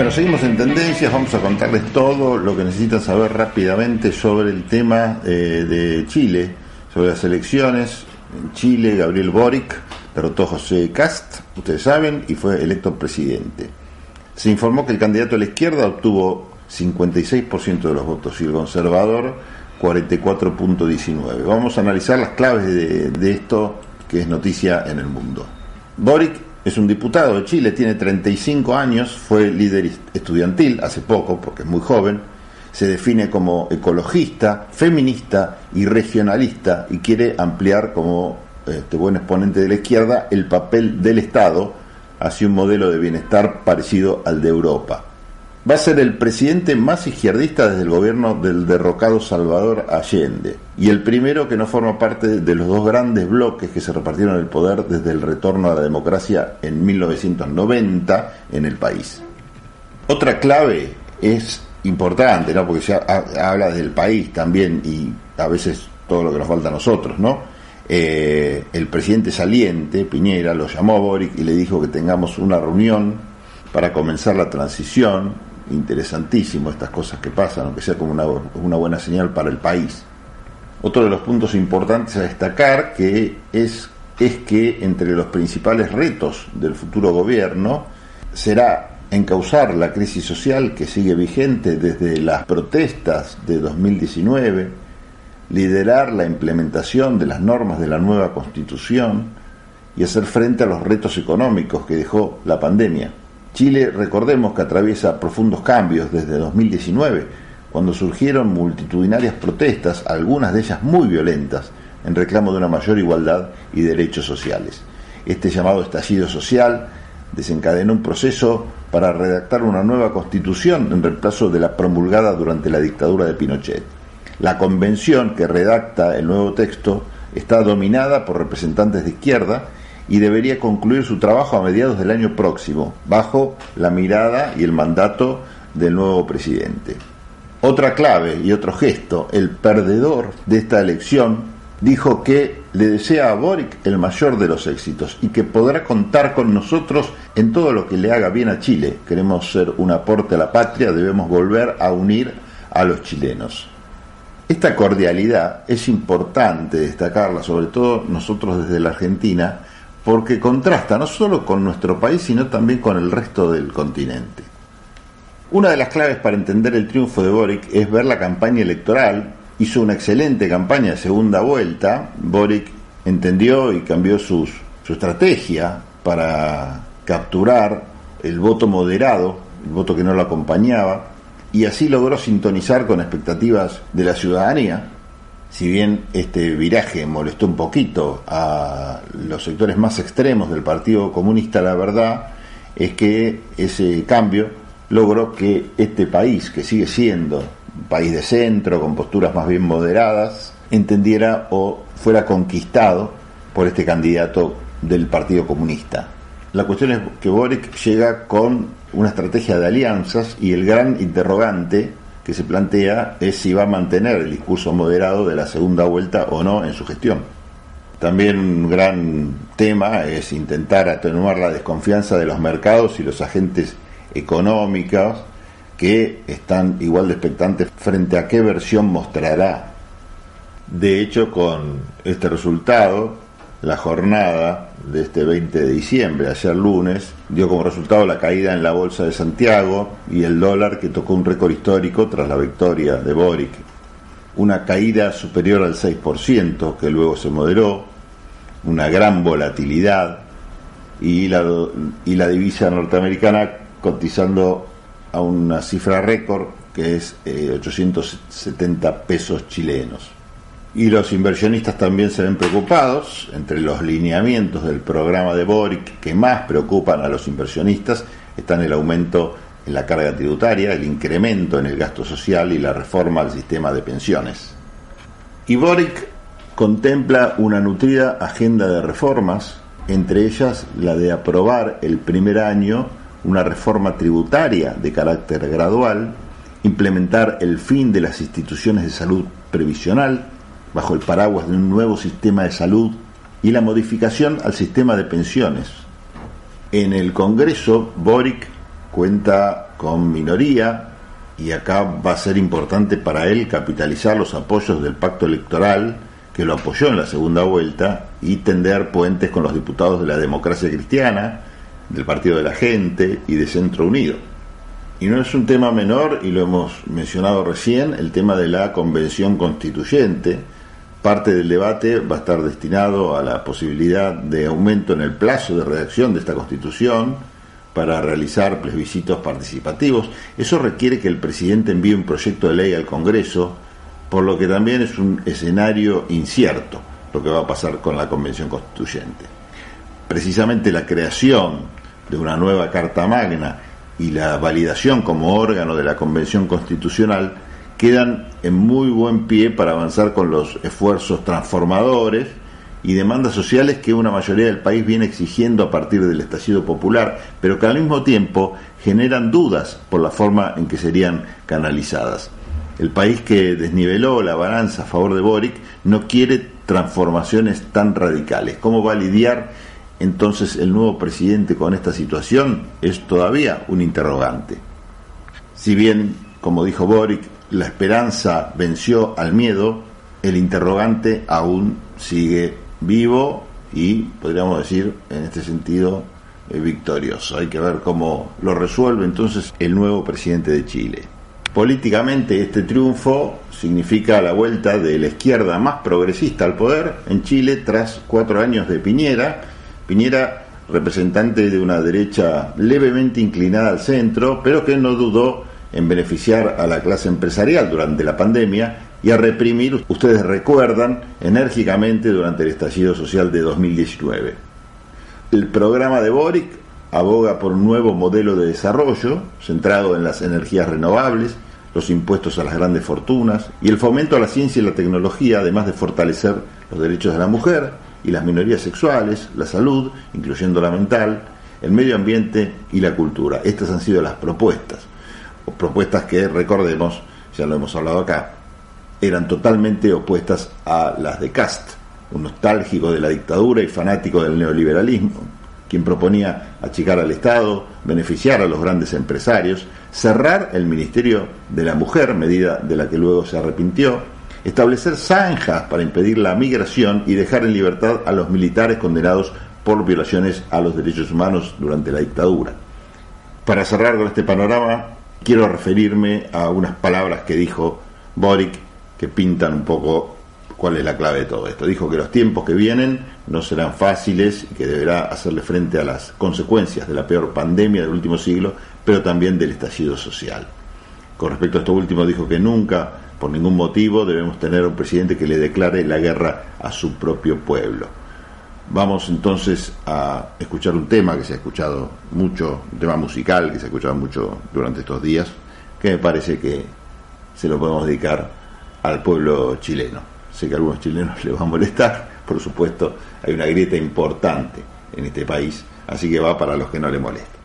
Bueno, seguimos en tendencias, vamos a contarles todo lo que necesitan saber rápidamente sobre el tema eh, de Chile, sobre las elecciones. En Chile, Gabriel Boric derrotó a José Cast, ustedes saben, y fue electo presidente. Se informó que el candidato a la izquierda obtuvo 56% de los votos y el conservador 44.19. Vamos a analizar las claves de, de esto que es noticia en el mundo. Boric es un diputado de Chile, tiene 35 años, fue líder estudiantil hace poco, porque es muy joven, se define como ecologista, feminista y regionalista y quiere ampliar como este buen exponente de la izquierda el papel del Estado hacia un modelo de bienestar parecido al de Europa va a ser el presidente más izquierdista desde el gobierno del derrocado Salvador Allende y el primero que no forma parte de los dos grandes bloques que se repartieron el poder desde el retorno a la democracia en 1990 en el país. Otra clave es importante, ¿no? porque se habla del país también y a veces todo lo que nos falta a nosotros, ¿no? Eh, el presidente saliente, Piñera, lo llamó a Boric y le dijo que tengamos una reunión para comenzar la transición interesantísimo estas cosas que pasan, aunque sea como una, buena señal para el país. Otro de los puntos importantes a destacar que es, es que entre los principales retos del futuro gobierno será encauzar la crisis social que sigue vigente desde las protestas de 2019, liderar la implementación de las normas de la nueva constitución y hacer frente a los retos económicos que dejó la pandemia. Chile, recordemos que atraviesa profundos cambios desde 2019, cuando surgieron multitudinarias protestas, algunas de ellas muy violentas, en reclamo de una mayor igualdad y derechos sociales. Este llamado estallido social desencadenó un proceso para redactar una nueva constitución en reemplazo de la promulgada durante la dictadura de Pinochet. La convención que redacta el nuevo texto está dominada por representantes de izquierda y debería concluir su trabajo a mediados del año próximo, bajo la mirada y el mandato del nuevo presidente. Otra clave y otro gesto, el perdedor de esta elección dijo que le desea a Boric el mayor de los éxitos y que podrá contar con nosotros en todo lo que le haga bien a Chile. Queremos ser un aporte a la patria, debemos volver a unir a los chilenos. Esta cordialidad es importante destacarla, sobre todo nosotros desde la Argentina, porque contrasta no solo con nuestro país, sino también con el resto del continente. Una de las claves para entender el triunfo de Boric es ver la campaña electoral. Hizo una excelente campaña de segunda vuelta. Boric entendió y cambió su estrategia para capturar el voto moderado, el voto que no lo acompañaba, y así logró sintonizar con expectativas de la ciudadanía, si bien este viraje molestó un poquito a los sectores más extremos del Partido Comunista, la verdad es que ese cambio logró que este país, que sigue siendo un país de centro, con posturas más bien moderadas, entendiera o fuera conquistado por este candidato del Partido Comunista. La cuestión es que Boric llega con una estrategia de alianzas y el gran interrogante que se plantea es si va a mantener el discurso moderado de la segunda vuelta o no en su gestión. También un gran tema es intentar atenuar la desconfianza de los mercados y los agentes económicos que están igual de expectantes frente a qué versión mostrará. De hecho, con este resultado, la jornada de este 20 de diciembre, ayer lunes, dio como resultado la caída en la bolsa de Santiago y el dólar que tocó un récord histórico tras la victoria de Boric. Una caída superior al 6% que luego se moderó, una gran volatilidad y la, y la divisa norteamericana cotizando a una cifra récord que es 870 eh, pesos chilenos. Y los inversionistas también se ven preocupados. Entre los lineamientos del programa de Boric que más preocupan a los inversionistas están el aumento en la carga tributaria, el incremento en el gasto social y la reforma al sistema de pensiones. Y Boric contempla una nutrida agenda de reformas, entre ellas la de aprobar el primer año una reforma tributaria de carácter gradual, implementar el fin de las instituciones de salud previsional, bajo el paraguas de un nuevo sistema de salud y la modificación al sistema de pensiones. En el Congreso, Boric cuenta con minoría y acá va a ser importante para él capitalizar los apoyos del pacto electoral que lo apoyó en la segunda vuelta y tender puentes con los diputados de la democracia cristiana, del Partido de la Gente y de Centro Unido. Y no es un tema menor, y lo hemos mencionado recién, el tema de la convención constituyente. Parte del debate va a estar destinado a la posibilidad de aumento en el plazo de redacción de esta constitución para realizar plebiscitos participativos. Eso requiere que el presidente envíe un proyecto de ley al Congreso, por lo que también es un escenario incierto lo que va a pasar con la convención constituyente. Precisamente la creación de una nueva Carta Magna y la validación como órgano de la Convención Constitucional quedan en muy buen pie para avanzar con los esfuerzos transformadores y demandas sociales que una mayoría del país viene exigiendo a partir del estallido popular, pero que al mismo tiempo generan dudas por la forma en que serían canalizadas. El país que desniveló la balanza a favor de Boric no quiere transformaciones tan radicales. ¿Cómo va a lidiar entonces el nuevo presidente con esta situación? Es todavía un interrogante. Si bien, como dijo Boric, la esperanza venció al miedo, el interrogante aún sigue vivo y, podríamos decir, en este sentido, eh, victorioso. Hay que ver cómo lo resuelve entonces el nuevo presidente de Chile. Políticamente este triunfo significa la vuelta de la izquierda más progresista al poder en Chile tras cuatro años de Piñera. Piñera representante de una derecha levemente inclinada al centro, pero que no dudó en beneficiar a la clase empresarial durante la pandemia y a reprimir, ustedes recuerdan, enérgicamente durante el estallido social de 2019. El programa de Boric aboga por un nuevo modelo de desarrollo centrado en las energías renovables, los impuestos a las grandes fortunas y el fomento a la ciencia y la tecnología, además de fortalecer los derechos de la mujer y las minorías sexuales, la salud, incluyendo la mental, el medio ambiente y la cultura. Estas han sido las propuestas, propuestas que, recordemos, ya lo hemos hablado acá, eran totalmente opuestas a las de Cast, un nostálgico de la dictadura y fanático del neoliberalismo, quien proponía achicar al Estado, beneficiar a los grandes empresarios, cerrar el Ministerio de la Mujer, medida de la que luego se arrepintió, establecer zanjas para impedir la migración y dejar en libertad a los militares condenados por violaciones a los derechos humanos durante la dictadura. Para cerrar con este panorama, quiero referirme a unas palabras que dijo Boric que pintan un poco cuál es la clave de todo esto. Dijo que los tiempos que vienen no serán fáciles y que deberá hacerle frente a las consecuencias de la peor pandemia del último siglo, pero también del estallido social. Con respecto a esto último, dijo que nunca, por ningún motivo, debemos tener un presidente que le declare la guerra a su propio pueblo. Vamos entonces a escuchar un tema que se ha escuchado mucho, un tema musical que se ha escuchado mucho durante estos días, que me parece que se lo podemos dedicar al pueblo chileno. Sé que a algunos chilenos les va a molestar, por supuesto, hay una grieta importante en este país, así que va para los que no le molesta.